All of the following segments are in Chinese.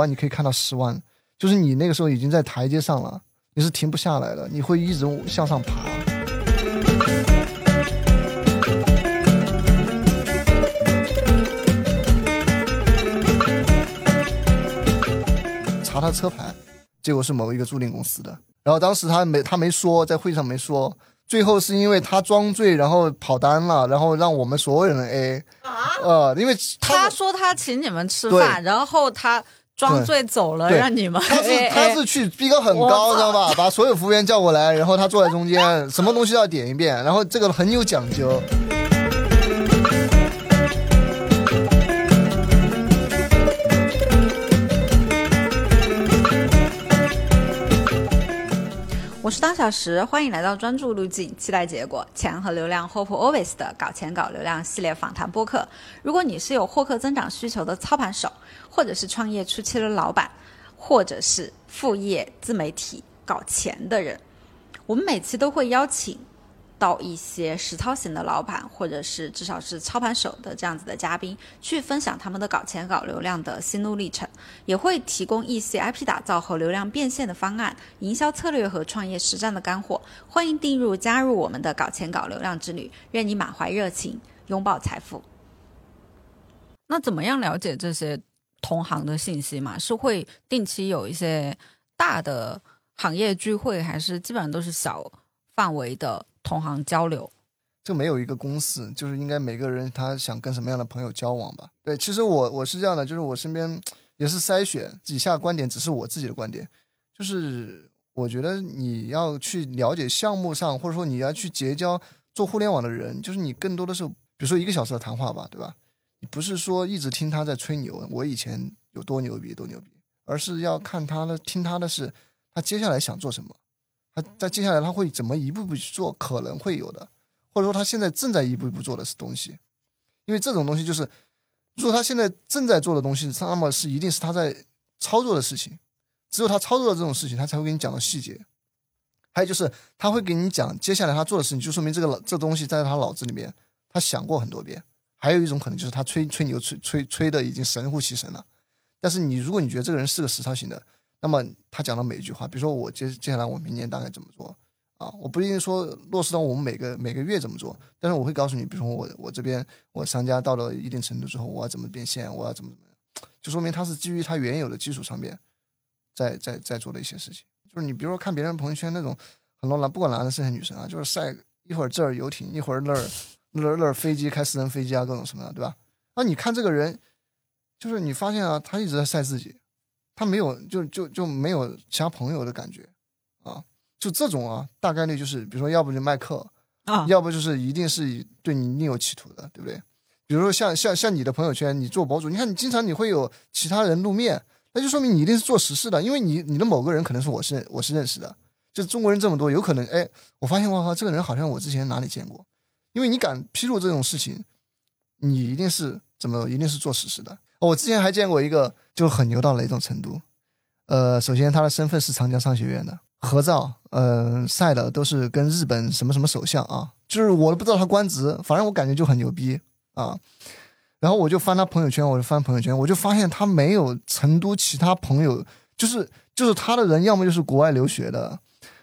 万，你可以看到十万，就是你那个时候已经在台阶上了，你是停不下来的，你会一直向上爬。查他车牌，结果是某一个租赁公司的。然后当时他没他没说，在会上没说。最后是因为他装醉，然后跑单了，然后让我们所有人 A 啊，呃，因为他说他请你们吃饭，然后他装醉走了，让你们他是他是去逼格很高，知道吧？把所有服务员叫过来，然后他坐在中间，什么东西要点一遍，然后这个很有讲究。我是当小时，欢迎来到专注路径，期待结果，钱和流量，Hope Always 的搞钱搞流量系列访谈播客。如果你是有获客增长需求的操盘手，或者是创业初期的老板，或者是副业自媒体搞钱的人，我们每期都会邀请。到一些实操型的老板，或者是至少是操盘手的这样子的嘉宾，去分享他们的搞钱搞流量的心路历程，也会提供一些 IP 打造和流量变现的方案、营销策略和创业实战的干货。欢迎订入加入我们的搞钱搞流量之旅，愿你满怀热情，拥抱财富。那怎么样了解这些同行的信息嘛？是会定期有一些大的行业聚会，还是基本上都是小范围的？同行交流，就没有一个公式，就是应该每个人他想跟什么样的朋友交往吧。对，其实我我是这样的，就是我身边也是筛选，以下观点只是我自己的观点，就是我觉得你要去了解项目上，或者说你要去结交做互联网的人，就是你更多的是，比如说一个小时的谈话吧，对吧？不是说一直听他在吹牛，我以前有多牛逼多牛逼，而是要看他的，听他的是他接下来想做什么。他在接下来他会怎么一步步去做？可能会有的，或者说他现在正在一步一步做的是东西，因为这种东西就是，如果他现在正在做的东西，那么是一定是他在操作的事情，只有他操作的这种事情，他才会给你讲到细节。还有就是他会给你讲接下来他做的事情，就说明这个这东西在他脑子里面他想过很多遍。还有一种可能就是他吹吹牛吹吹吹的已经神乎其神了，但是你如果你觉得这个人是个实操型的。那么他讲的每一句话，比如说我接接下来我明年大概怎么做啊？我不一定说落实到我们每个每个月怎么做，但是我会告诉你，比如说我我这边我商家到了一定程度之后，我要怎么变现，我要怎么怎么样，就说明他是基于他原有的基础上面，在在在做的一些事情。就是你比如说看别人朋友圈那种很多男不管男的是还是女生啊，就是晒一会儿这儿游艇，一会儿那儿那儿那儿飞机开私人飞机啊，各种什么的，对吧？那你看这个人，就是你发现啊，他一直在晒自己。他没有，就就就没有其他朋友的感觉，啊，就这种啊，大概率就是，比如说，要不就卖课啊，要不就是一定是对你另有企图的，对不对？比如说像像像你的朋友圈，你做博主，你看你经常你会有其他人露面，那就说明你一定是做实事的，因为你你的某个人可能是我是我是认识的，就中国人这么多，有可能哎，我发现哇靠，这个人好像我之前哪里见过，因为你敢披露这种事情，你一定是怎么一定是做实事的。我之前还见过一个，就很牛到哪种程度？呃，首先他的身份是长江商学院的，合照，呃，晒的都是跟日本什么什么首相啊，就是我都不知道他官职，反正我感觉就很牛逼啊。然后我就翻他朋友圈，我就翻朋友圈，我就发现他没有成都其他朋友，就是就是他的人，要么就是国外留学的，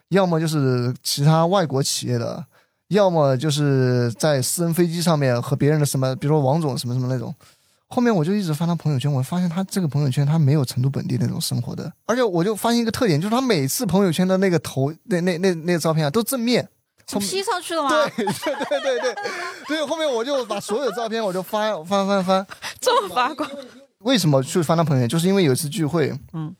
要么就是其他外国企业的，要么就是在私人飞机上面和别人的什么，比如说王总什么什么那种。后面我就一直翻他朋友圈，我发现他这个朋友圈他没有成都本地那种生活的，而且我就发现一个特点，就是他每次朋友圈的那个头那那那那个照片啊，都正面从，P 上去了吗？对对对对对，所以后面我就把所有照片我就翻翻翻翻，这么八卦。为什么去翻他朋友圈？就是因为有一次聚会，嗯，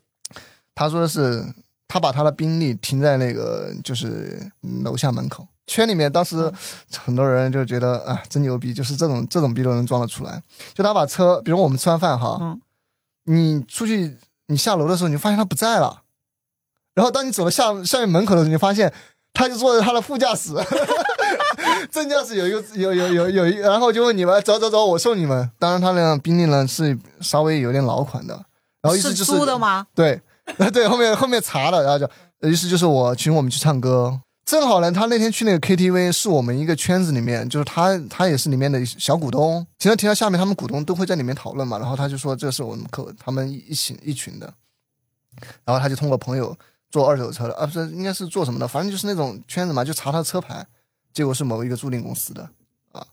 他说的是他把他的宾利停在那个就是楼下门口。圈里面当时很多人就觉得啊，真牛逼，就是这种这种逼都能装得出来。就他把车，比如我们吃完饭哈，你出去你下楼的时候，你发现他不在了。然后当你走到下下面门口的时候，你发现他就坐在他的副驾驶，正驾驶有一个有有有有一，然后就问你们走走走，我送你们。当然他那辆宾利呢是稍微有点老款的，然后意思就是租的吗？对，对，后面后面查了，然后就意思就是我请我们去唱歌。正好呢，他那天去那个 KTV 是我们一个圈子里面，就是他他也是里面的小股东。停到提到下面，他们股东都会在里面讨论嘛，然后他就说这是我们客他们一起一群的，然后他就通过朋友做二手车的，啊不是应该是做什么的，反正就是那种圈子嘛，就查他车牌，结果是某一个租赁公司的啊。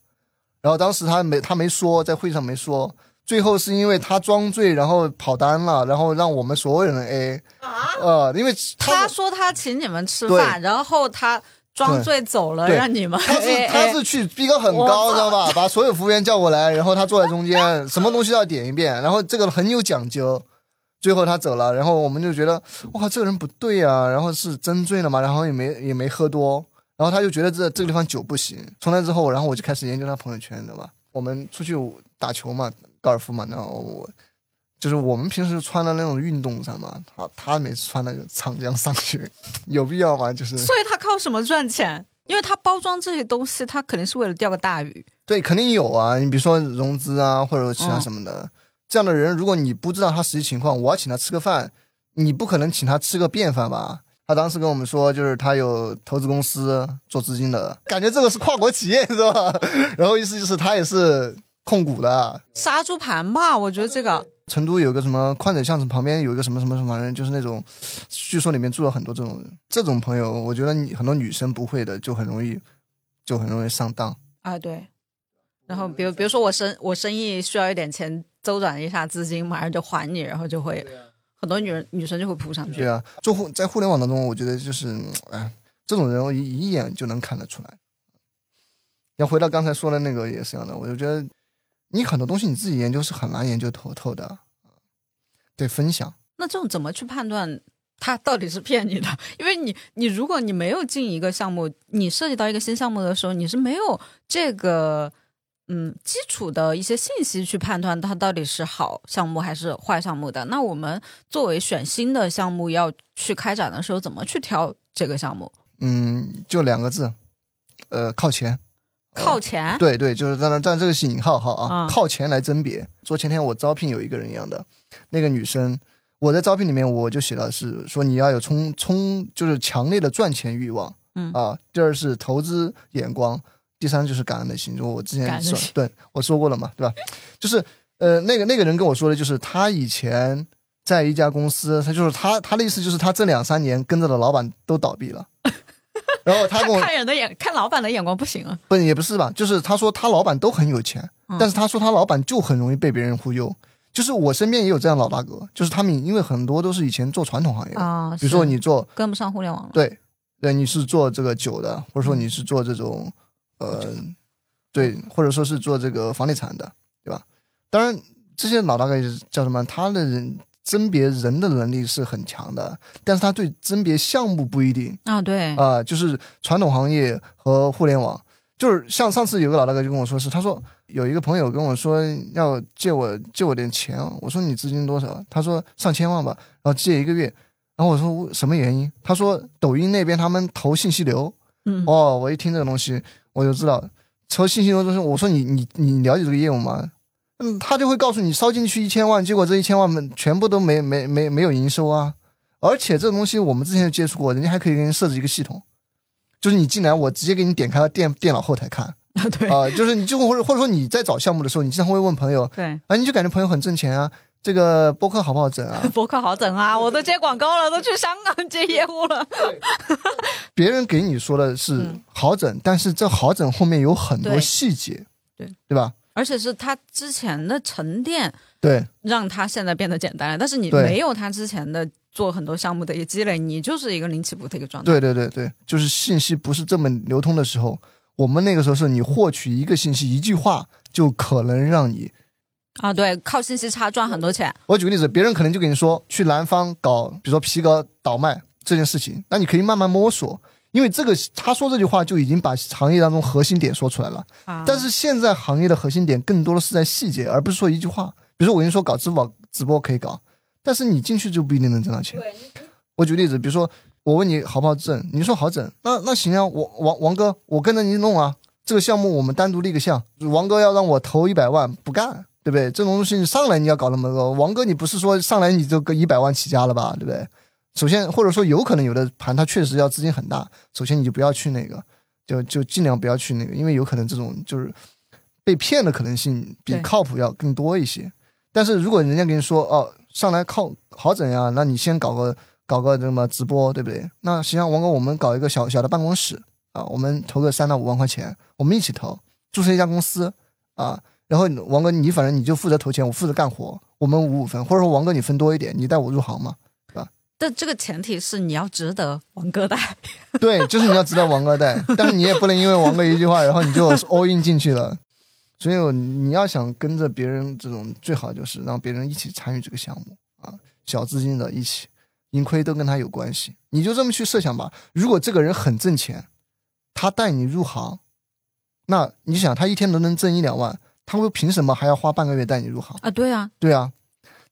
然后当时他没他没说，在会上没说，最后是因为他装醉，然后跑单了，然后让我们所有人 A 啊，呃，因为他说他请你们吃饭，然后他装醉走了，让你们他是他是去逼格很高，知道吧？把所有服务员叫过来，然后他坐在中间，什么东西都要点一遍，然后这个很有讲究。最后他走了，然后我们就觉得哇，这个人不对啊，然后是真醉了嘛，然后也没也没喝多，然后他就觉得这这个地方酒不行。从那之后，然后我就开始研究他朋友圈，知道吧？我们出去打球嘛，高尔夫嘛，然后我就是我们平时穿的那种运动衫嘛，他他每次穿那个长江上学，有必要吗？就是，所以他靠什么赚钱？因为他包装这些东西，他肯定是为了钓个大鱼。对，肯定有啊，你比如说融资啊，或者其他什么的。这样的人，如果你不知道他实际情况，我要请他吃个饭，你不可能请他吃个便饭吧？他当时跟我们说，就是他有投资公司做资金的，感觉这个是跨国企业是吧？然后意思就是他也是控股的，杀猪盘吧？我觉得这个成都有个什么宽窄巷子旁边有一个什么什么什么人，就是那种，据说里面住了很多这种人，这种朋友，我觉得你很多女生不会的，就很容易，就很容易上当啊。对，然后比如比如说我生我生意需要一点钱。周转一下资金，马上就还你，然后就会很多女人女生就会扑上去。对啊，做互在互联网当中，我觉得就是哎，这种人我一一眼就能看得出来。要回到刚才说的那个也是一样的，我就觉得你很多东西你自己研究是很难研究透透的，对分享。那这种怎么去判断他到底是骗你的？因为你你如果你没有进一个项目，你涉及到一个新项目的时候，你是没有这个。嗯，基础的一些信息去判断它到底是好项目还是坏项目的。那我们作为选新的项目要去开展的时候，怎么去挑这个项目？嗯，就两个字，呃，靠前。靠前？对对，就是在那，但这个是引号号啊，靠前来甄别。说前天我招聘有一个人一样的，那个女生，我在招聘里面我就写了是说你要有冲冲，就是强烈的赚钱欲望。嗯啊，第二是投资眼光。第三就是感恩的心，就我之前说，对我说过了嘛，对吧？就是呃，那个那个人跟我说的，就是他以前在一家公司，他就是他他的意思就是他这两三年跟着的老板都倒闭了，然后他跟我看人的眼看老板的眼光不行啊，不也不是吧？就是他说他老板都很有钱，但是他说他老板就很容易被别人忽悠。就是我身边也有这样老大哥，就是他们因为很多都是以前做传统行业啊，比如说你做跟不上互联网了，对对，你是做这个酒的，或者说你是做这种。呃，对，或者说是做这个房地产的，对吧？当然，这些老大哥叫什么？他的人甄别人的能力是很强的，但是他对甄别项目不一定啊。对啊，就是传统行业和互联网，就是像上次有个老大哥就跟我说是，他说有一个朋友跟我说要借我借我点钱，我说你资金多少？他说上千万吧，然后借一个月，然后我说什么原因？他说抖音那边他们投信息流。嗯，哦，我一听这个东西。我就知道，投信息流就是我说你你你了解这个业务吗？嗯，他就会告诉你烧进去一千万，结果这一千万全部都没没没没有营收啊！而且这个东西我们之前就接触过，人家还可以给你设置一个系统，就是你进来我直接给你点开电电脑后台看啊，对啊，就是你就或者或者说你在找项目的时候，你经常会问朋友，对啊，你就感觉朋友很挣钱啊。这个播客好不好整啊？播客好整啊！我都接广告了，都去香港接业务了。别人给你说的是好整，但是这好整后面有很多细节，对对吧？而且是他之前的沉淀，对，让他现在变得简单了。但是你没有他之前的做很多项目的一个积累，你就是一个零起步的一个状态。对对对对，就是信息不是这么流通的时候，我们那个时候是你获取一个信息，一句话就可能让你。啊，对，靠信息差赚很多钱。我举个例子，别人可能就跟你说去南方搞，比如说皮革倒卖这件事情，那你可以慢慢摸索，因为这个他说这句话就已经把行业当中核心点说出来了。啊，但是现在行业的核心点更多的是在细节，而不是说一句话。比如说我跟你说搞支付宝直播可以搞，但是你进去就不一定能挣到钱。我举例子，比如说我问你好不好挣，你说好整，那那行啊，我王王哥，我跟着你弄啊，这个项目我们单独立个项，王哥要让我投一百万，不干。对不对？这种东西你上来你要搞那么多，王哥你不是说上来你就个一百万起家了吧？对不对？首先或者说有可能有的盘它确实要资金很大，首先你就不要去那个，就就尽量不要去那个，因为有可能这种就是被骗的可能性比靠谱要更多一些。但是如果人家跟你说哦上来靠好整呀，那你先搞个搞个什么直播，对不对？那实际上王哥我们搞一个小小的办公室啊，我们投个三到五万块钱，我们一起投，注册一家公司啊。然后王哥你反正你就负责投钱，我负责干活，我们五五分，或者说王哥你分多一点，你带我入行嘛。但这个前提是你要值得王哥带。对，就是你要值得王哥带，但是你也不能因为王哥一句话，然后你就 all in 进去了。所以你要想跟着别人这种，最好就是让别人一起参与这个项目啊，小资金的一起，盈亏都跟他有关系。你就这么去设想吧。如果这个人很挣钱，他带你入行，那你想他一天都能挣一两万，他会凭什么还要花半个月带你入行？啊，对啊，对啊，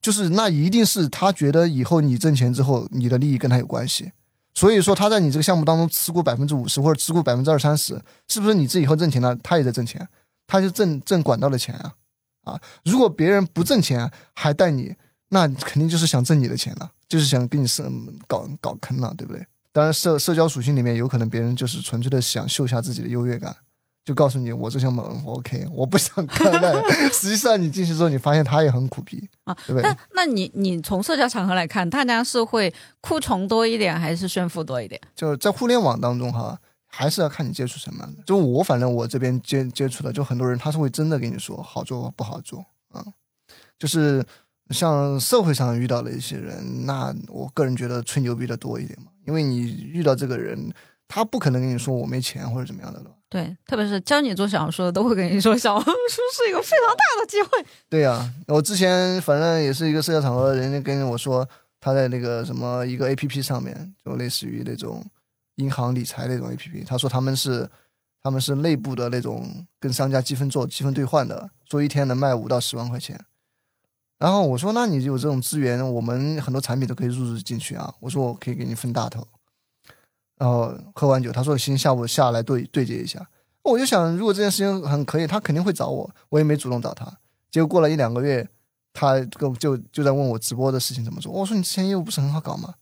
就是那一定是他觉得以后你挣钱之后，你的利益跟他有关系，所以说他在你这个项目当中持股百分之五十或者持股百分之二三十，是不是你这以后挣钱了，他也在挣钱，他就挣挣管道的钱啊啊！如果别人不挣钱还带你，那肯定就是想挣你的钱了，就是想给你设搞搞坑了，对不对？当然社社交属性里面有可能别人就是纯粹的想秀下自己的优越感。就告诉你，我这项目我 OK，我不想干那。实际上你进去之后，你发现他也很苦逼啊，对不对？那那你你从社交场合来看，大家是会哭穷多一点，还是炫富多一点？就是在互联网当中哈，还是要看你接触什么样的。就我反正我这边接接触的，就很多人他是会真的跟你说好做不好做啊。就是像社会上遇到的一些人，那我个人觉得吹牛逼的多一点嘛，因为你遇到这个人，他不可能跟你说我没钱或者怎么样的了。对，特别是教你做小红书的，都会跟你说小红书是一个非常大的机会。对呀、我之前反正也是一个社交场合，人家跟我说他在那个什么一个 A P P 上面，就类似于那种银行理财那种 A P P，他说他们是他们是内部的那种跟商家积分做积分兑换的，说一天能卖五到十万块钱。然后我说，那你有这种资源，我们很多产品都可以入驻进去啊。我说我可以给你分大头。然后喝完酒，他说行，下午下来对对接一下。我就想，如果这件事情很可以，他肯定会找我，我也没主动找他。结果过了一两个月，他就就就在问我直播的事情怎么做。我说你之前业务不是很好搞吗？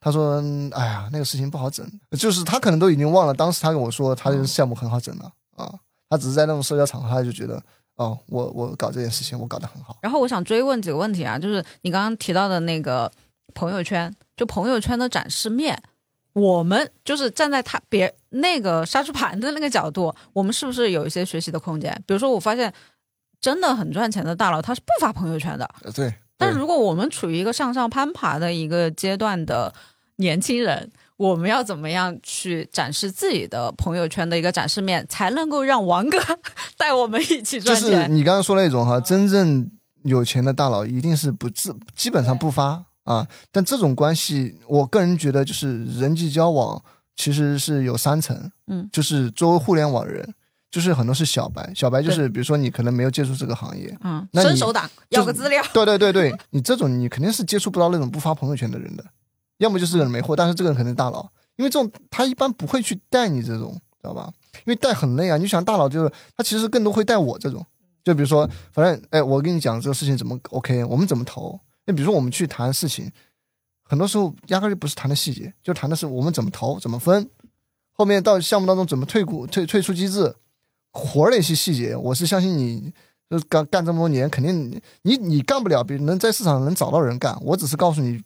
他说，哎呀，那个事情不好整，就是他可能都已经忘了当时他跟我说他这个项目很好整了啊。他只是在那种社交场合，他就觉得哦，我我搞这件事情我搞得很好。然后我想追问几个问题啊，就是你刚刚提到的那个朋友圈，就朋友圈的展示面，我们就是站在他别那个杀猪盘的那个角度，我们是不是有一些学习的空间？比如说，我发现真的很赚钱的大佬，他是不发朋友圈的。呃对，对但如果我们处于一个向上攀爬的一个阶段的年轻人，我们要怎么样去展示自己的朋友圈的一个展示面，才能够让王哥 带我们一起就是赚钱？你刚刚说那种哈，真正有钱的大佬一定是不自，基本上不发啊。但这种关系，我个人觉得就是人际交往其实是有三层，嗯，就是作为互联网人，就是很多是小白，小白就是比如说你可能没有接触这个行业，嗯，那伸手党要个资料。对对对对，你这种你肯定是接触不到那种不发朋友圈的人的，要么就是这个人没货，但是这个人肯定大佬，因为这种他一般不会去带你这种，知道吧？因为带很累啊。你想大佬就是他其实更多会带我这种，就比如说，反正哎，我跟你讲这个事情怎么 OK，我们怎么投。那比如说我们去谈事情，很多时候压根就不是谈的细节，就谈的是我们怎么投、怎么分，后面到项目当中怎么退股、退退出机制，活儿的一些细节，我是相信你。就干干这么多年，肯定你你干不了，比能在市场能找到人干。我只是告诉你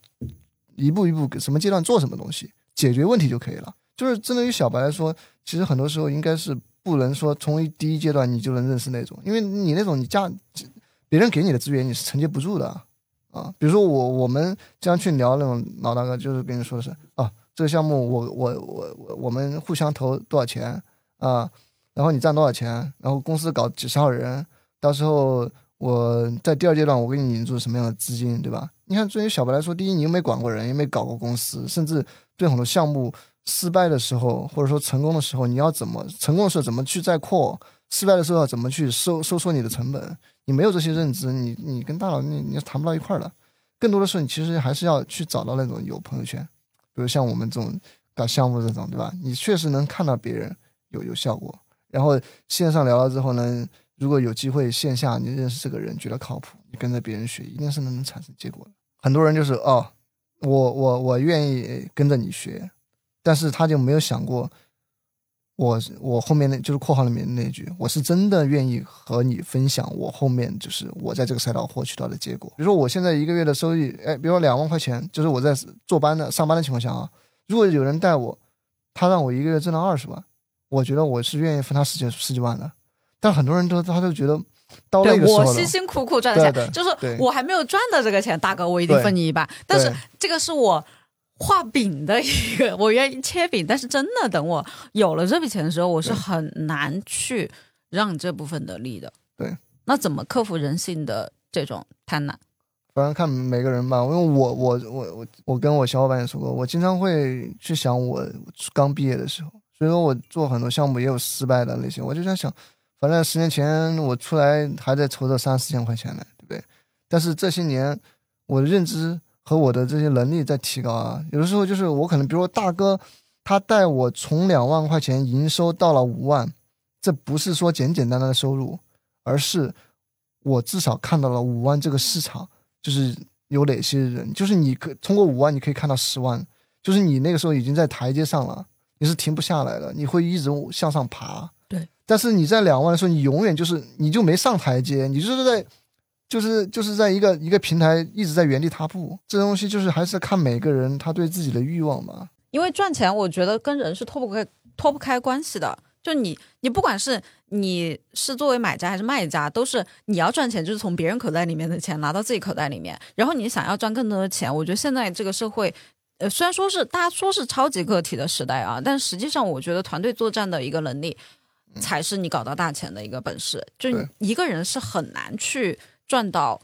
一步一步什么阶段做什么东西，解决问题就可以了。就是针对于小白来说，其实很多时候应该是不能说从一第一阶段你就能认识那种，因为你那种你加别人给你的资源你是承接不住的啊。比如说我我们经常去聊那种老大哥，就是跟你说的是啊，这个项目我我我我我们互相投多少钱啊，然后你占多少钱，然后公司搞几十号人，到时候我在第二阶段我给你引入什么样的资金，对吧？你看，对于小白来说，第一，你又没管过人，又没搞过公司，甚至对很多项目失败的时候，或者说成功的时候，你要怎么成功的时候怎么去再扩，失败的时候要怎么去收收缩你的成本？你没有这些认知，你你跟大佬你你谈不到一块儿的。更多的时候，你其实还是要去找到那种有朋友圈，比如像我们这种搞项目这种，对吧？你确实能看到别人有有效果，然后线上聊了之后呢，如果有机会线下你认识这个人，觉得靠谱，你跟着别人学，一定是能产生结果的。很多人就是哦，我我我愿意跟着你学，但是他就没有想过。我我后面那就是括号里面那句，我是真的愿意和你分享我后面就是我在这个赛道获取到的结果。比如说我现在一个月的收益，哎，比如说两万块钱，就是我在坐班的上班的情况下啊，如果有人带我，他让我一个月挣到二十万，我觉得我是愿意分他十几十几万的。但很多人都他都觉得到那个时候我辛辛苦苦赚的钱，就是我还没有赚到这个钱，大哥我一定分你一半。但是这个是我。画饼的一个，我愿意切饼，但是真的等我有了这笔钱的时候，我是很难去让这部分的利的。对，那怎么克服人性的这种贪婪？反正看每个人吧，因为我我我我我跟我小伙伴也说过，我经常会去想我刚毕业的时候，所以说我做很多项目也有失败的那些，我就在想，反正十年前我出来还在筹着三四千块钱呢，对不对？但是这些年我的认知。和我的这些能力在提高啊，有的时候就是我可能，比如说大哥，他带我从两万块钱营收到了五万，这不是说简简单单的收入，而是我至少看到了五万这个市场，就是有哪些人，就是你可通过五万你可以看到十万，就是你那个时候已经在台阶上了，你是停不下来的，你会一直向上爬。对，但是你在两万的时候，你永远就是你就没上台阶，你就是在。就是就是在一个一个平台一直在原地踏步，这东西就是还是看每个人他对自己的欲望嘛。因为赚钱，我觉得跟人是脱不开脱不开关系的。就你你不管是你是作为买家还是卖家，都是你要赚钱，就是从别人口袋里面的钱拿到自己口袋里面。然后你想要赚更多的钱，我觉得现在这个社会，呃，虽然说是大家说是超级个体的时代啊，但实际上我觉得团队作战的一个能力，才是你搞到大钱的一个本事。就一个人是很难去。赚到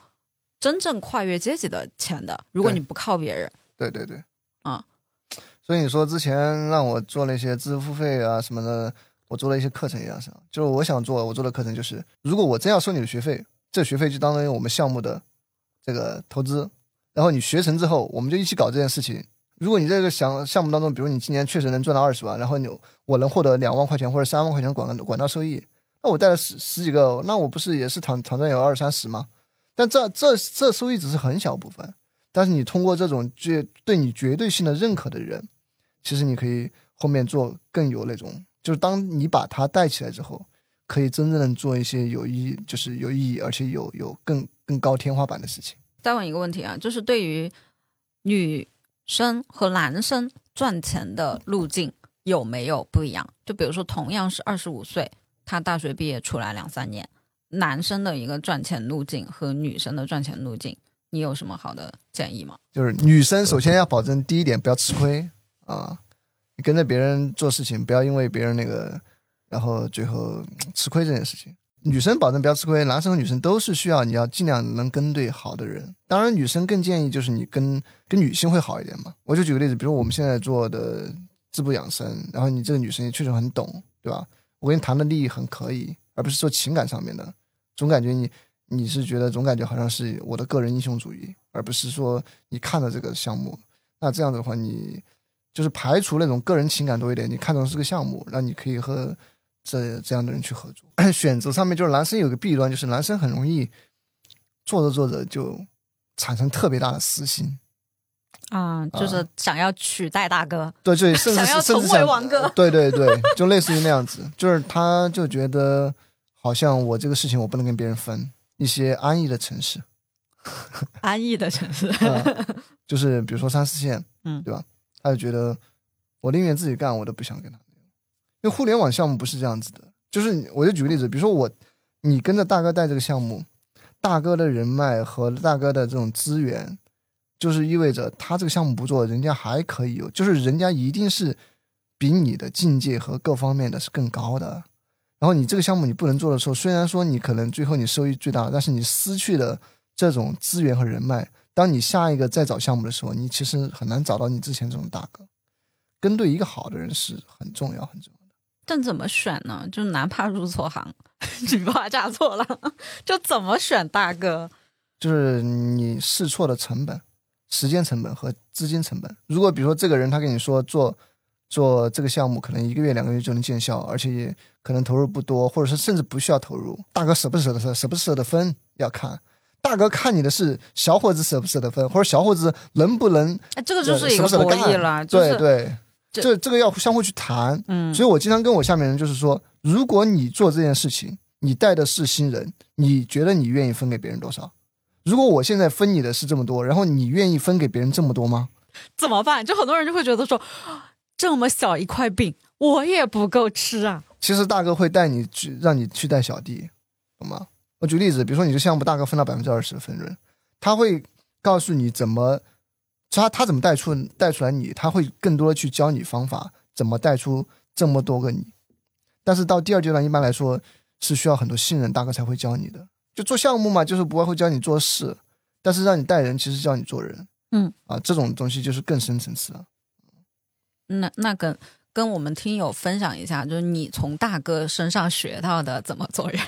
真正跨越阶级的钱的，如果你不靠别人，对对对，啊，所以你说之前让我做那些知识付费啊什么的，我做了一些课程一样是，就是我想做我做的课程就是，如果我真要收你的学费，这学费就当于我们项目的这个投资，然后你学成之后，我们就一起搞这件事情。如果你这个项项目当中，比如你今年确实能赚到二十万，然后你我能获得两万块钱或者三万块钱管管道收益，那我带了十十几个，那我不是也是躺躺赚有二三十吗？但这这这收益只是很小部分，但是你通过这种绝对你绝对性的认可的人，其实你可以后面做更有那种，就是当你把他带起来之后，可以真正的做一些有意义，就是有意义而且有有更更高天花板的事情。再问一个问题啊，就是对于女生和男生赚钱的路径有没有不一样？就比如说同样是二十五岁，他大学毕业出来两三年。男生的一个赚钱路径和女生的赚钱路径，你有什么好的建议吗？就是女生首先要保证第一点不要吃亏啊，你跟着别人做事情，不要因为别人那个，然后最后吃亏这件事情。女生保证不要吃亏，男生和女生都是需要你要尽量能跟对好的人。当然，女生更建议就是你跟跟女性会好一点嘛。我就举个例子，比如我们现在做的滋补养生，然后你这个女生也确实很懂，对吧？我跟你谈的利益很可以。而不是说情感上面的，总感觉你你是觉得总感觉好像是我的个人英雄主义，而不是说你看了这个项目，那这样子的话你就是排除那种个人情感多一点，你看中是个项目，那你可以和这这样的人去合作。选择上面就是男生有个弊端，就是男生很容易做着做着就产生特别大的私心。啊，就是想要取代大哥，对对，甚至要成为王哥，对对对，就类似于那样子，就是他就觉得好像我这个事情我不能跟别人分。一些安逸的城市，安逸的城市，就是比如说三四线，嗯，对吧？他就觉得我宁愿自己干，我都不想跟他。因为互联网项目不是这样子的，就是我就举个例子，比如说我，你跟着大哥带这个项目，大哥的人脉和大哥的这种资源。就是意味着他这个项目不做，人家还可以有，就是人家一定是比你的境界和各方面的是更高的。然后你这个项目你不能做的时候，虽然说你可能最后你收益最大，但是你失去了这种资源和人脉。当你下一个再找项目的时候，你其实很难找到你之前这种大哥。跟对一个好的人是很重要很重要的。但怎么选呢？就哪怕入错行，女怕嫁错了，就怎么选大哥？就是你试错的成本。时间成本和资金成本。如果比如说这个人他跟你说做做这个项目，可能一个月两个月就能见效，而且也可能投入不多，或者是甚至不需要投入，大哥舍不舍得舍不舍得分要看。大哥看你的是小伙子舍不舍得分，或者小伙子能不能哎，这个就是一个舍不舍得博弈干了，对对，这这个要相互去谈。嗯，所以我经常跟我下面人就是说，如果你做这件事情，你带的是新人，你觉得你愿意分给别人多少？如果我现在分你的是这么多，然后你愿意分给别人这么多吗？怎么办？就很多人就会觉得说，这么小一块饼，我也不够吃啊。其实大哥会带你去，让你去带小弟，懂吗？我举例子，比如说你这项目大哥分到百分之二十的分润，他会告诉你怎么，他他怎么带出带出来你，他会更多的去教你方法，怎么带出这么多个你。但是到第二阶段，一般来说是需要很多信任，大哥才会教你的。就做项目嘛，就是不会教你做事，但是让你带人，其实教你做人。嗯啊，这种东西就是更深层次了。那那跟跟我们听友分享一下，就是你从大哥身上学到的怎么做人。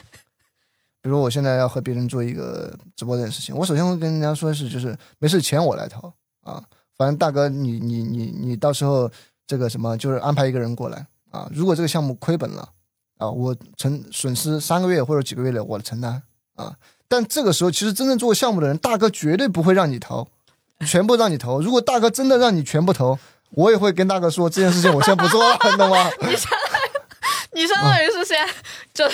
比如我现在要和别人做一个直播这件事情，我首先会跟人家说是，就是没事钱我来掏啊，反正大哥你你你你到时候这个什么就是安排一个人过来啊，如果这个项目亏本了啊，我承损失三个月或者几个月的我承担啊，但这个时候其实真正做项目的人，大哥绝对不会让你投，全部让你投。如果大哥真的让你全部投，我也会跟大哥说这件事情我先不做了，你懂吗？你相当于你相当于是先就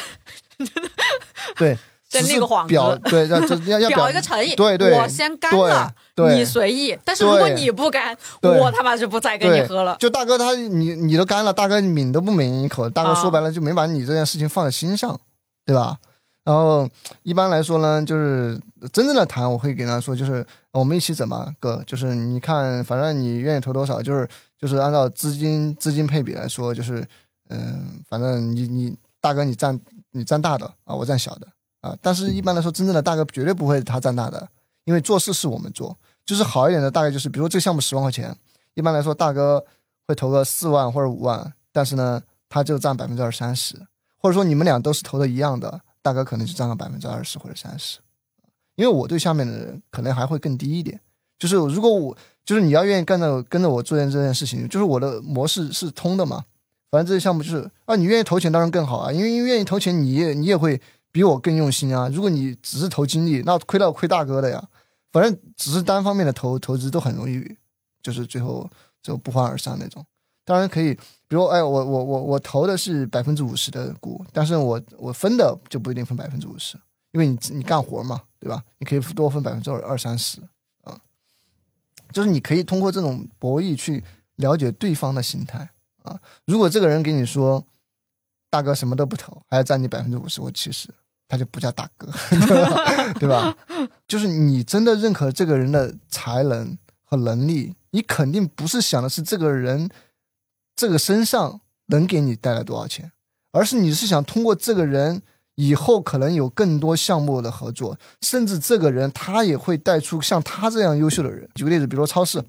对，先立个幌子表对要要 要表一个诚意，对对我先干了，你随意。但是如果你不干，我他妈就不再跟你喝了。就大哥他你你都干了，大哥抿都不抿一口，大哥啊说白了就没把你这件事情放在心上，对吧？然后一般来说呢，就是真正的谈，我会给他说，就是我们一起整嘛，哥，就是你看，反正你愿意投多少，就是就是按照资金资金配比来说，就是嗯、反正你你大哥你占你占大的啊，我占小的啊，但是一般来说，真正的大哥绝对不会他占大的，因为做事是我们做，就是好一点的大概就是，比如说这个项目十万块钱，一般来说大哥会投个四万或者五万，但是呢，他就占百分之二三十，或者说你们俩都是投的一样的，大哥可能就占了百分之二十或者三十，因为我对下面的人可能还会更低一点。就是如果我就是你要愿意干着跟着我做件这件事情，就是我的模式是通的嘛。反正这些项目就是啊，你愿意投钱当然更好啊，因为因为愿意投钱，你也你也会比我更用心啊。如果你只是投精力，那亏到亏大哥的呀。反正只是单方面的投投资都很容易，就是最后就不欢而散那种。当然可以，比如哎，我我我我投的是百分之五十的股，但是我我分的就不一定分百分之五十，因为你你干活嘛，对吧？你可以多分百分之二二三十啊，就是你可以通过这种博弈去了解对方的心态啊。如果这个人给你说，大哥什么都不投，还要占你百分之五十，我其实他就不叫大哥，对吧？就是你真的认可这个人的才能和能力，你肯定不是想的是这个人这个身上能给你带来多少钱，而是你是想通过这个人以后可能有更多项目的合作，甚至这个人他也会带出像他这样优秀的人。举个例子，比如说超市，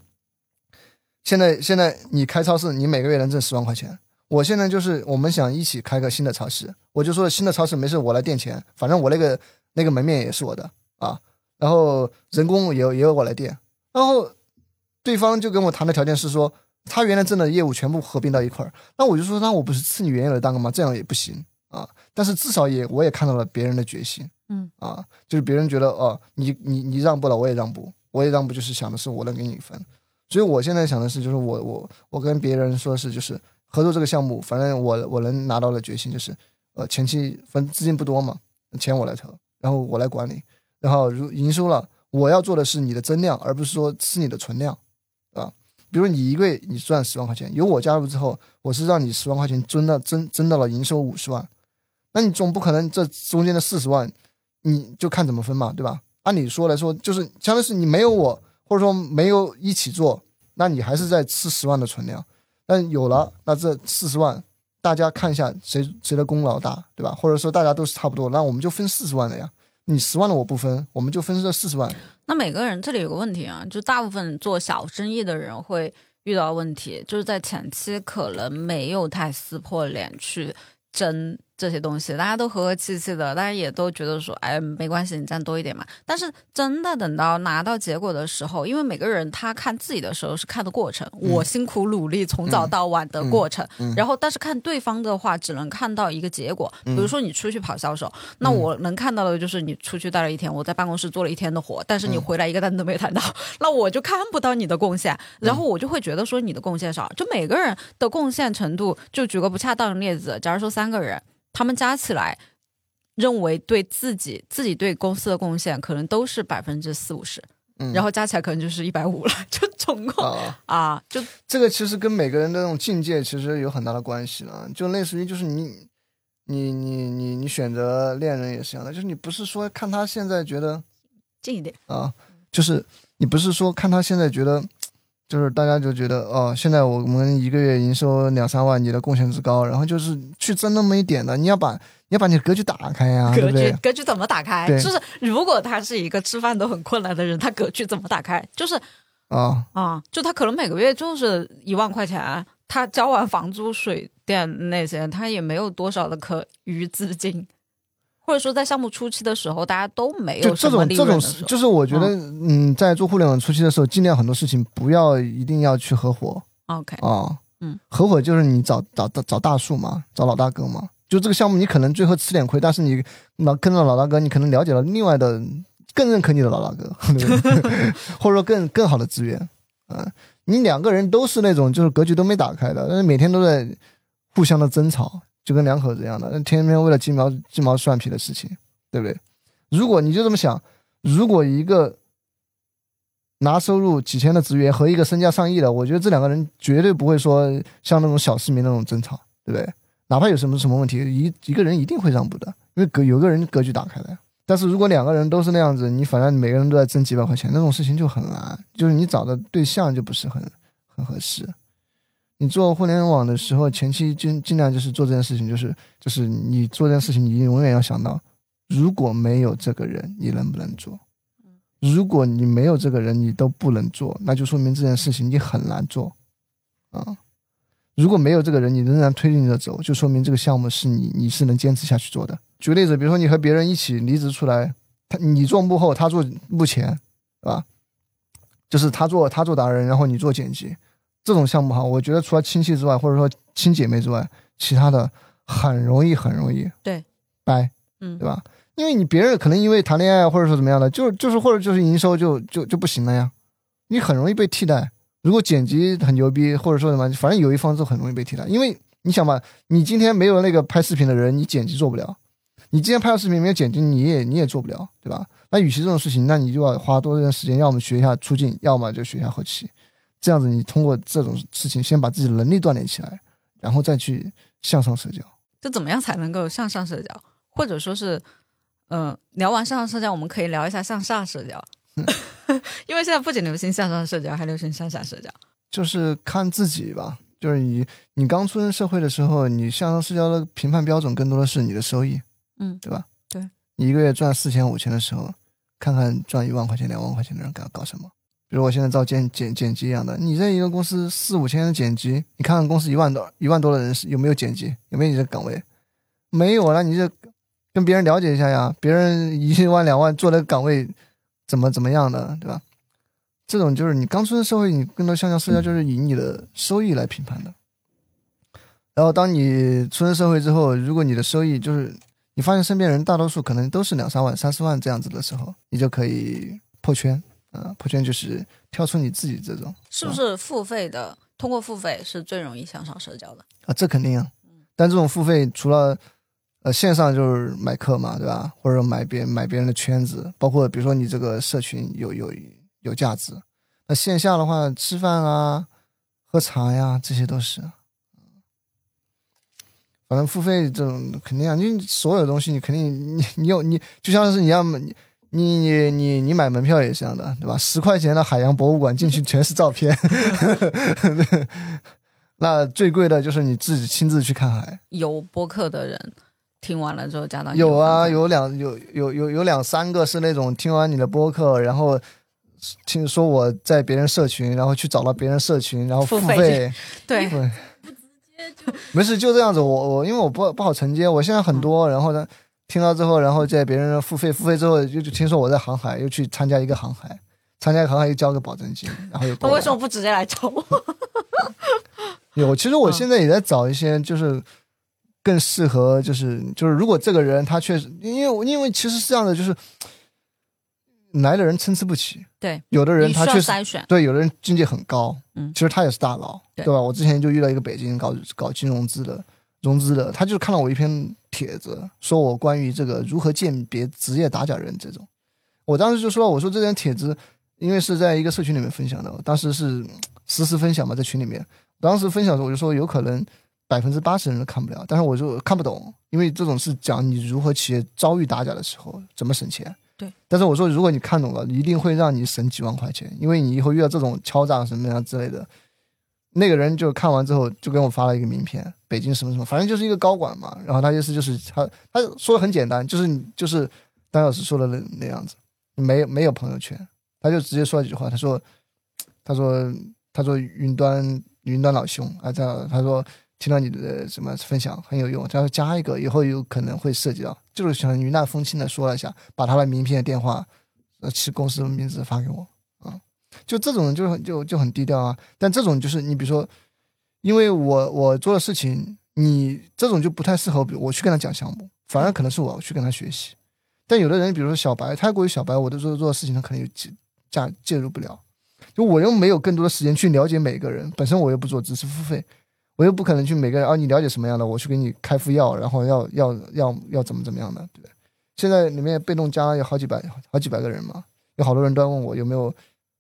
现在现在你开超市，你每个月能挣十万块钱。我现在就是我们想一起开个新的超市，我就说新的超市没事，我来垫钱，反正我那个那个门面也是我的啊，然后人工也也有我来垫，然后对方就跟我谈的条件是说，他原来挣的业务全部合并到一块儿，那我就说，那我不是吃你原有的蛋糕吗？这样也不行啊。但是至少也我也看到了别人的决心，嗯啊，就是别人觉得哦，你你你让步了，我也让步，我也让步，就是想的是我能给你分。所以我现在想的是，就是我我我跟别人说是就是合作这个项目，反正我我能拿到的决心就是，呃，前期分资金不多嘛，钱我来投，然后我来管理，然后如营收了，我要做的是你的增量，而不是说吃你的存量，啊，比如你一个月你赚十万块钱，有我加入之后，我是让你十万块钱增到增增到了营收五十万，那你总不可能这中间的四十万，你就看怎么分嘛，对吧？按理说来说，就是相当于是你没有我，或者说没有一起做，那你还是在吃十万的存量。但有了，那这四十万，大家看一下谁谁的功劳大，对吧？或者说大家都是差不多，那我们就分四十万的呀。你十万的我不分，我们就分这四十万。那每个人这里有个问题啊，就大部分做小生意的人会遇到问题，就是在前期可能没有太撕破脸去争这些东西，大家都和和气气的，大家也都觉得说，哎，没关系，你占多一点嘛。但是真的等到拿到结果的时候，因为每个人他看自己的时候是看的过程，我辛苦努力从早到晚的过程，然后但是看对方的话，只能看到一个结果。比如说你出去跑销售，那我能看到的就是你出去待了一天，我在办公室做了一天的活，但是你回来一个单都没谈到，那我就看不到你的贡献，然后我就会觉得说你的贡献少。就每个人的贡献程度，就举个不恰当的例子，假如说三个人。他们加起来，认为对自己自己对公司的贡献可能都是百分之四五十，嗯然后加起来可能就是一百五了，就总共啊，就这个其实跟每个人的那种境界其实有很大的关系了，就类似于就是你你你你你选择恋人也是一样的，就是你不是说看他现在觉得近一点啊，就是你不是说看他现在觉得。就是大家就觉得哦，现在我们一个月营收两三万，你的贡献值高，然后就是去争那么一点的，你要把你要把你的格局打开呀，格局格局怎么打开？就是如果他是一个吃饭都很困难的人，他格局怎么打开？就是啊啊，就他可能每个月就是一万块钱，他交完房租、水电那些，他也没有多少的可余资金。或者说，在项目初期的时候，大家都没有这种这种，就是我觉得，嗯，在做互联网初期的时候，尽量很多事情不要一定要去合伙。OK 啊，嗯，合伙就是你找找找大树嘛，找老大哥嘛。就这个项目，你可能最后吃点亏，但是你老跟着老大哥，你可能了解了另外的更认可你的老大哥，或者说更更好的资源。嗯，你两个人都是那种就是格局都没打开的，但是每天都在互相的争吵。就跟两口子一样的，那天天为了鸡毛鸡毛蒜皮的事情，对不对？如果你就这么想，如果一个拿收入几千的职员和一个身价上亿的，我觉得这两个人绝对不会说像那种小市民那种争吵，对不对？哪怕有什么什么问题，一一个人一定会让步的，因为格有个人格局打开的。但是如果两个人都是那样子，你反正每个人都在争几百块钱，那种事情就很难，就是你找的对象就不是很很合适。你做互联网的时候，前期尽尽量就是做这件事情，就是就是你做这件事情，你永远要想到，如果没有这个人，你能不能做？如果你没有这个人，你都不能做，那就说明这件事情你很难做啊。如果没有这个人，你仍然推进着走，就说明这个项目是你你是能坚持下去做的。举个例子，比如说你和别人一起离职出来，他你做幕后，他做幕前，是吧？就是他做他做达人，然后你做剪辑。这种项目哈，我觉得除了亲戚之外，或者说亲姐妹之外，其他的很容易很容易对掰，嗯，对吧？因为你别人可能因为谈恋爱或者说怎么样的，就是就是或者就是营收就就就不行了呀，你很容易被替代。如果剪辑很牛逼，或者说什么，反正有一方就很容易被替代。因为你想嘛，你今天没有那个拍视频的人，你剪辑做不了；你今天拍了视频没有剪辑，你也你也做不了，对吧？那与其这种事情，那你就要花多一点时间，要么学一下出镜，要么就学一下后期。这样子，你通过这种事情先把自己的能力锻炼起来，然后再去向上社交。这怎么样才能够向上社交？或者说是，嗯，聊完向上社交，我们可以聊一下向下社交。因为现在不仅流行向上社交，还流行向下社交。就是看自己吧。就是你，你刚出生社会的时候，你向上社交的评判标准更多的是你的收益，嗯，对吧？对。你一个月赚四千、五千的时候，看看赚一万块钱、两万块钱的人搞搞什么。比如我现在招剪剪剪辑一样的，你在一个公司四五千的剪辑，你看看公司一万多一万多的人是有没有剪辑，有没有你的岗位？没有那，你就跟别人了解一下呀，别人一万两万做的岗位怎么怎么样的，对吧？这种就是你刚出生社会，你更多向上社交就是以你的收益来评判的。然后当你出生社会之后，如果你的收益就是你发现身边人大多数可能都是两三万、三四万这样子的时候，你就可以破圈。啊，破圈就是跳出你自己这种，是不是付费的？通过付费是最容易向上社交的啊，这肯定啊。但这种付费除了呃线上就是买课嘛，对吧？或者买别买别人的圈子，包括比如说你这个社群有有有价值。那线下的话，吃饭啊、喝茶呀，这些都是。反正付费这种肯定啊，你所有东西你肯定你你有你就像是你要么你。你你你你买门票也是这样的，对吧？十块钱的海洋博物馆进去 全是照片，那最贵的就是你自己亲自去看海。有播客的人听完了之后加到有啊，有两有有有有两三个是那种听完你的播客，然后听说我在别人社群，然后去找到别人社群，然后付费，对。不直接没事，就这样子。我我因为我不不好承接，我现在很多，然后呢，听到之后，然后在别人付费付费之后，又就听说我在航海，又去参加一个航海，参加一个航海又交个保证金，然后又他为什么不直接来找我？有，其实我现在也在找一些，就是更适合，就是就是，如果这个人他确实，因为因为其实是这样的，就是来的人参差不齐，对，有的人他确实筛选，对，有的人境界很高，嗯。其实他也是大佬，对吧？我之前就遇到一个北京搞搞金融资的融资的，他就看了我一篇帖子，说我关于这个如何鉴别职业打假人这种，我当时就说，我说这篇帖子因为是在一个社群里面分享的，当时是嗯实时分享嘛，在群里面，当时分享的时候我就说有可能百分之八十人都看不了，但是我就看不懂，因为这种是讲你如何企业遭遇打假的时候怎么省钱。对，但是我说，如果你看懂了，一定会让你省几万块钱，因为你以后遇到这种敲诈什么样之类的，那个人就看完之后就给我发了一个名片，北京什么什么，反正就是一个高管嘛。然后他意思就是他他说的很简单，就是你就是当老师说的那那样子，没没有朋友圈，他就直接说了几句话，他说他说他说云端云端老兄啊，这样他说听到你的什么分享很有用，他说加一个以后有可能会涉及到，就是想云淡风轻的说了一下，把他的名片、电话、呃其公司的名字发给我啊，就这种就很就就很低调啊。但这种就是你比如说，因为我我做的事情，你这种就不太适合，比如我去跟他讲项目，反而可能是我去跟他学习。但有的人，比如说小白，太过于小白，我的做做的事情他可能有介介介入不了，就我又没有更多的时间去了解每个人，本身我又不做知识付费。我又不可能去每个人啊，你了解什么样的，我去给你开副药，然后要要要要怎么怎么样的，对不对？现在里面被动加有好几百好几百个人嘛，有好多人都在问我有没有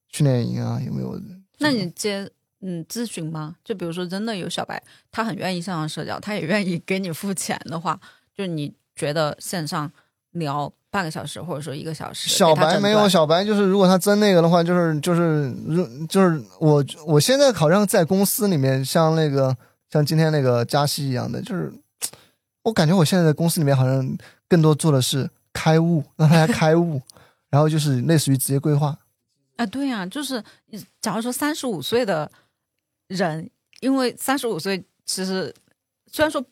训练营啊，有没有？那你接嗯咨询吗？就比如说真的有小白，他很愿意线上社交，他也愿意给你付钱的话，就你觉得线上聊半个小时或者说一个小时，小白没有，小白就是如果他真那个的话，就是就是如就是我我现在好像在公司里面，像那个像今天那个加息一样的，就是我感觉我现在在公司里面好像更多做的是开悟，让大家开悟，然后就是类似于职业规划。啊，对呀、就是假如说三十五岁的人，因为三十五岁其实虽然说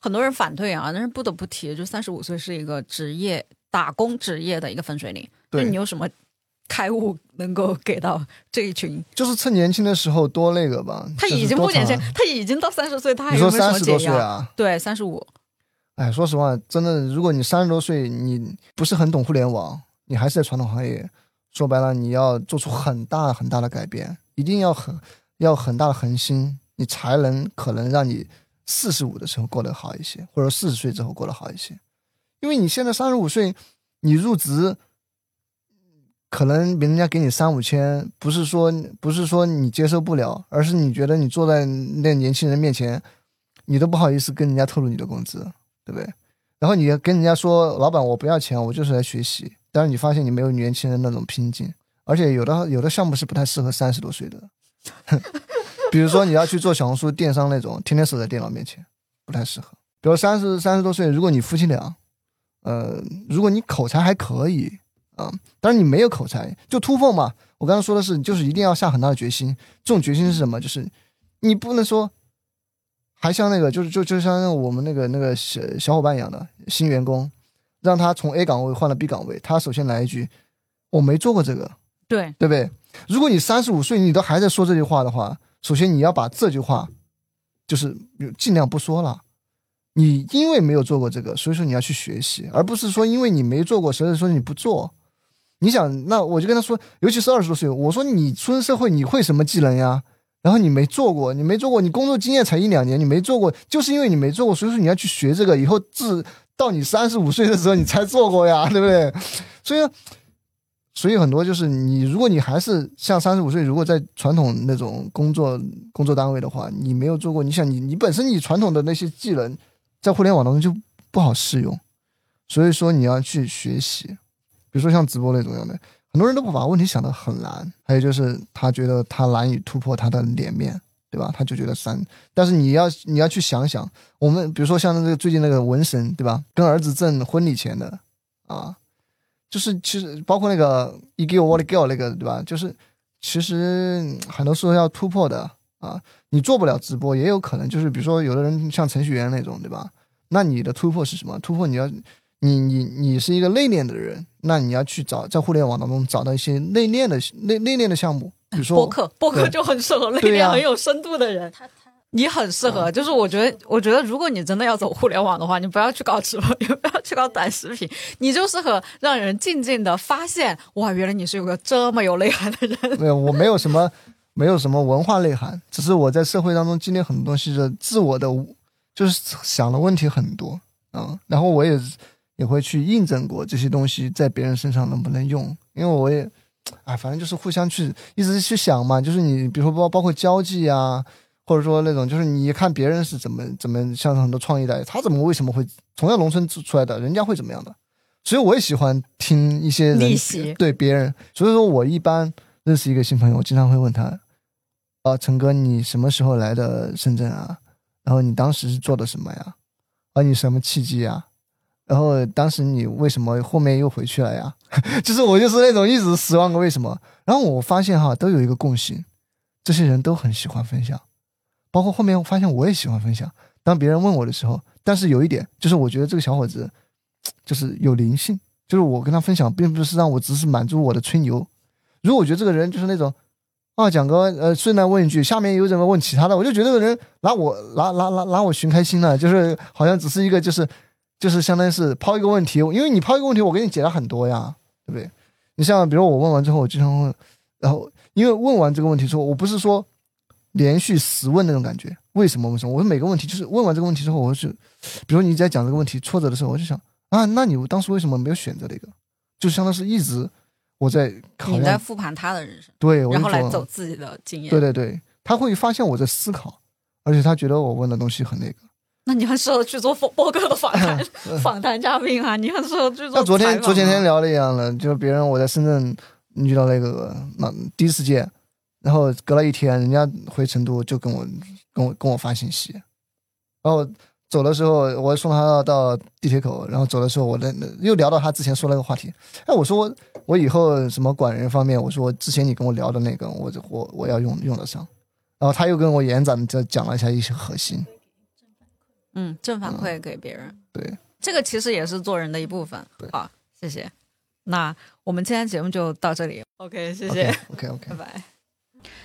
很多人反对啊，但是不得不提，就三十五岁是一个职业打工职业的一个分水岭。那对你有什么开悟能够给到这一群？就是趁年轻的时候多那个吧。他已经不年轻，他已经到三十岁，他还你说有什么三十多？岁啊？对，三十五。哎，说实话，真的，如果你三十多岁，你不是很懂互联网，你还是在传统行业，说白了，你要做出很大很大的改变，一定要很要很大的恒心，你才能可能让你四十五的时候过得好一些，或者四十岁之后过得好一些。因为你现在三十五岁，你入职，可能别人家给你三五千，不是说不是说你接受不了，而是你觉得你坐在那年轻人面前，你都不好意思跟人家透露你的工资，对不对？然后你跟人家说，老板我不要钱，我就是来学习。但是你发现你没有年轻人那种拼劲，而且有的有的项目是不太适合三十多岁的，比如说你要去做小红书电商那种，天天守在电脑面前，不太适合。比如三十三十多岁，如果你夫妻俩，呃，如果你口才还可以啊、当然你没有口才，就突破嘛。我刚刚说的是，就是一定要下很大的决心。这种决心是什么？就是你不能说，还像那个，就是就就像我们那个那个小小伙伴一样的新员工，让他从 A 岗位换了 B 岗位，他首先来一句：“我没做过这个。”对，对不对？如果你三十五岁你都还在说这句话的话，首先你要把这句话就是尽量不说了。你因为没有做过这个，所以说你要去学习，而不是说因为你没做过，所以说你不做。你想，那我就跟他说，尤其是二十多岁，我说你出身社会，你会什么技能呀？然后你没做过，你没做过，你工作经验才一两年，你没做过，就是因为你没做过，所以说你要去学这个，以后至到你三十五岁的时候你才做过呀，对不对？所以。所以很多就是你，如果你还是像三十五岁，如果在传统那种工作工作单位的话，你没有做过，你想你你本身你传统的那些技能，在互联网当中就不好适用，所以说你要去学习，比如说像直播那种样的，很多人都不把问题想得很难，还有就是他觉得他难以突破他的脸面，对吧？他就觉得三，但是你要你要去想想，我们比如说像那个最近那个纹身，对吧？跟儿子挣婚礼钱的啊。就是其实包括那个 e g i l what girl 那个对吧？就是其实很多时候要突破的啊。你做不了直播，也有可能就是比如说有的人像程序员那种，对吧？那你的突破是什么？突破你要你你你是一个内敛的人，那你要去找在互联网当中找到一些内敛的内内敛的项目，比如说播客，播客就很适合内敛、很有深度的人。他他你很适合，就是我觉得，我觉得如果你真的要走互联网的话，你不要去搞直播，也不要去搞短视频，你就适合让人静静的发现，哇，原来你是有个这么有内涵的人。没有，我没有什么没有什么文化内涵，只是我在社会当中经历很多东西的自我的，就是想的问题很多啊、然后我也也会去印证过这些东西在别人身上能不能用，因为我也，哎，反正就是互相去一直去想嘛，就是你比如说包包括交际啊。或者说那种，就是你看别人是怎么怎么，像很多创业的，他怎么为什么会同样农村出来的，人家会怎么样的？所以我也喜欢听一些人对别人，所以说我一般认识一个新朋友，我经常会问他，啊，陈哥，你什么时候来的深圳啊？然后你当时是做的什么呀？啊，你什么契机呀？然后当时你为什么后面又回去了呀？就是我就是那种一直十万个为什么。然后我发现哈，都有一个共性，这些人都很喜欢分享。包括后面我发现我也喜欢分享。当别人问我的时候，但是有一点就是，我觉得这个小伙子 就是有灵性，就是我跟他分享，并不是让我只是满足我的吹牛。如果我觉得这个人就是那种啊，蒋哥呃，顺带问一句，下面有什么问其他的，我就觉得这个人拿我拿拿拿拿我寻开心了，就是好像只是一个就是就是相当于是抛一个问题，因为你抛一个问题，我给你解答很多呀，对不对？你像比如我问完之后，我经常问，然后因为问完这个问题之后，我不是说连续十问那种感觉，为什么为什么？我每个问题就是问完这个问题之后，我就比如你在讲这个问题挫折的时候，我就想啊，那你当时为什么没有选择那个？就相当是一直我在考你在，复盘他的人生，对，我然后来走自己的经验。对对对，他会发现我在思考，而且他觉得我问的东西很那个。那你很适合去做播播客的访谈 访谈嘉宾啊，你很适合去做那昨天昨前天聊的一样的，就是别人我在深圳遇到那个那第一次见，然后隔了一天，人家回成都就跟我跟我跟我发信息，然后走的时候我送他到到地铁口，然后走的时候我那那又聊到他之前说那个话题，哎，我说我我以后什么管人方面，我说之前你跟我聊的那个，我我我要用用得上，然后他又跟我延展的讲了一下一些核心，嗯，正反馈给别人，对，这个其实也是做人的一部分。好，谢谢。那我们今天节目就到这里，OK，谢谢，OK OK，拜拜。